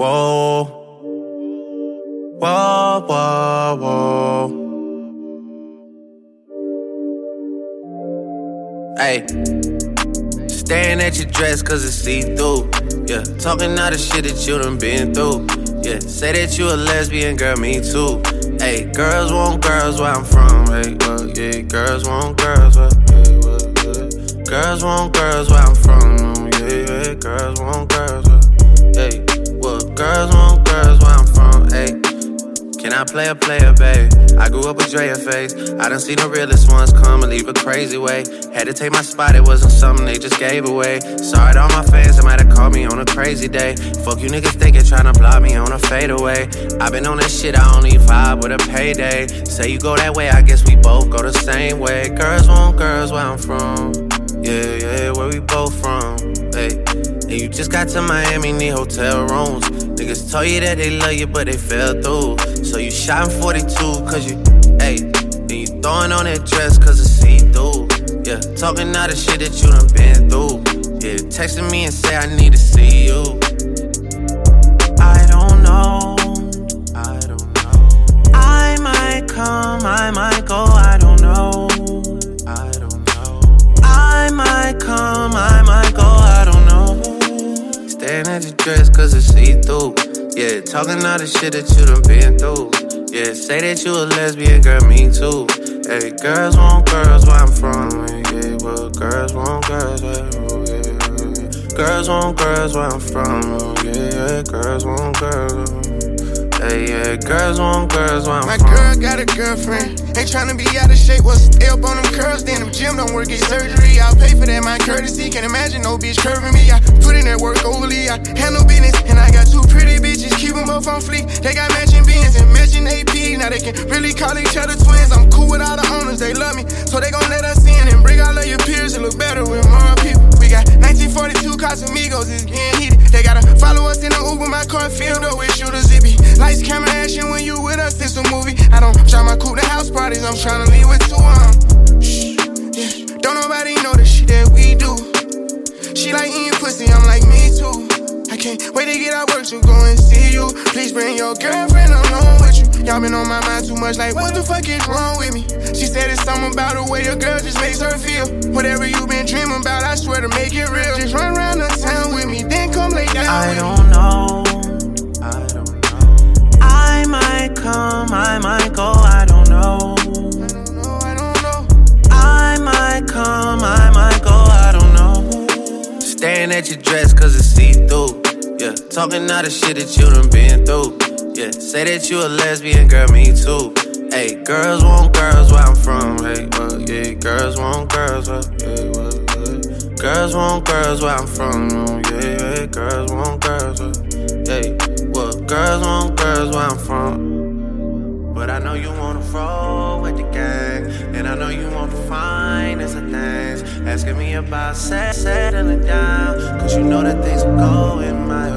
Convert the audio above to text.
Whoa. Whoa, whoa, whoa. Hey. Staring at your dress cause it's see through. Yeah, talking all the shit that you done been through. Yeah, say that you a lesbian, girl, me too. Hey, girls want girls where I'm from. Hey, well, yeah, girls want girls where, yeah, well, yeah. Girls want girls where I'm from. Can I play a player, babe? I grew up with Drea face. I done seen the realest ones come and leave a crazy way. Had to take my spot, it wasn't something they just gave away. Sorry to all my fans that might have called me on a crazy day. Fuck you niggas thinking trying to block me on a fadeaway. i been on this shit, I only vibe with a payday. Say you go that way, I guess we both go the same way. Girls want girls where I'm from. Yeah, yeah, where we both from. Hey. And you just got to Miami, need hotel rooms. Niggas told you that they love you, but they fell through. So you shot in 42, cause you, hey. Then you throwing on that dress, cause it's see through. Yeah, talking all the shit that you done been through. Yeah, texting me and say I need to see you. See through. Yeah, talking all the shit that you done been through. Yeah, say that you a lesbian, girl, me too. Hey, girls want girls where I'm from. Yeah, well, girls want girls where oh, yeah, yeah. Girls want girls where I'm from. Oh, yeah, yeah, girls want girls. Hey, yeah, girls want girls where I'm My from. girl got a girlfriend. Ain't tryna be out of shape. What's up on them curls? Then the gym don't work, get surgery. I'll pay for that, my courtesy. Can't imagine no bitch curving me. I put in that work overly. I handle on fleek. They got matching beans and matching AP. Now they can really call each other twins. I'm cool with all the owners. They love me. So they gon' let us in and bring all of your peers. It look better with more people. We got 1942 Casamigos. It's getting heated. They gotta follow us in the Uber. My car filled up with shooters. It be lights, camera, action. When you with us, it's a movie. I don't try my coupe to house parties. I'm tryna leave with two um. Shh, yeah. Don't nobody know the can't wait to get out work to go and see you. Please bring your girlfriend along with you. Y'all been on my mind too much, like what the fuck is wrong with me? She said it's something about the way your girl just makes her feel. Whatever you been dreaming about, I swear to make it real. Just run around the town with me, then come lay down I with me. don't know. I don't know. I might come, I might go, I don't know. I don't know, I don't know. I might come, I might go, I don't know. Staring at your dress cause it's see through. Yeah, talking all the shit that you done been through. Yeah, say that you a lesbian, girl, me too. Hey, girls want girls where I'm from. Hey, well, yeah, girls want girls where, yeah, uh, well, yeah. Uh, girls want girls where I'm from. Oh, yeah, yeah, girls want girls where, hey, well, girls want girls where I'm from. But I know you wanna roll with the gang, and I know you want the finest of things. Asking me about set, settling down, cause you know that things are going my.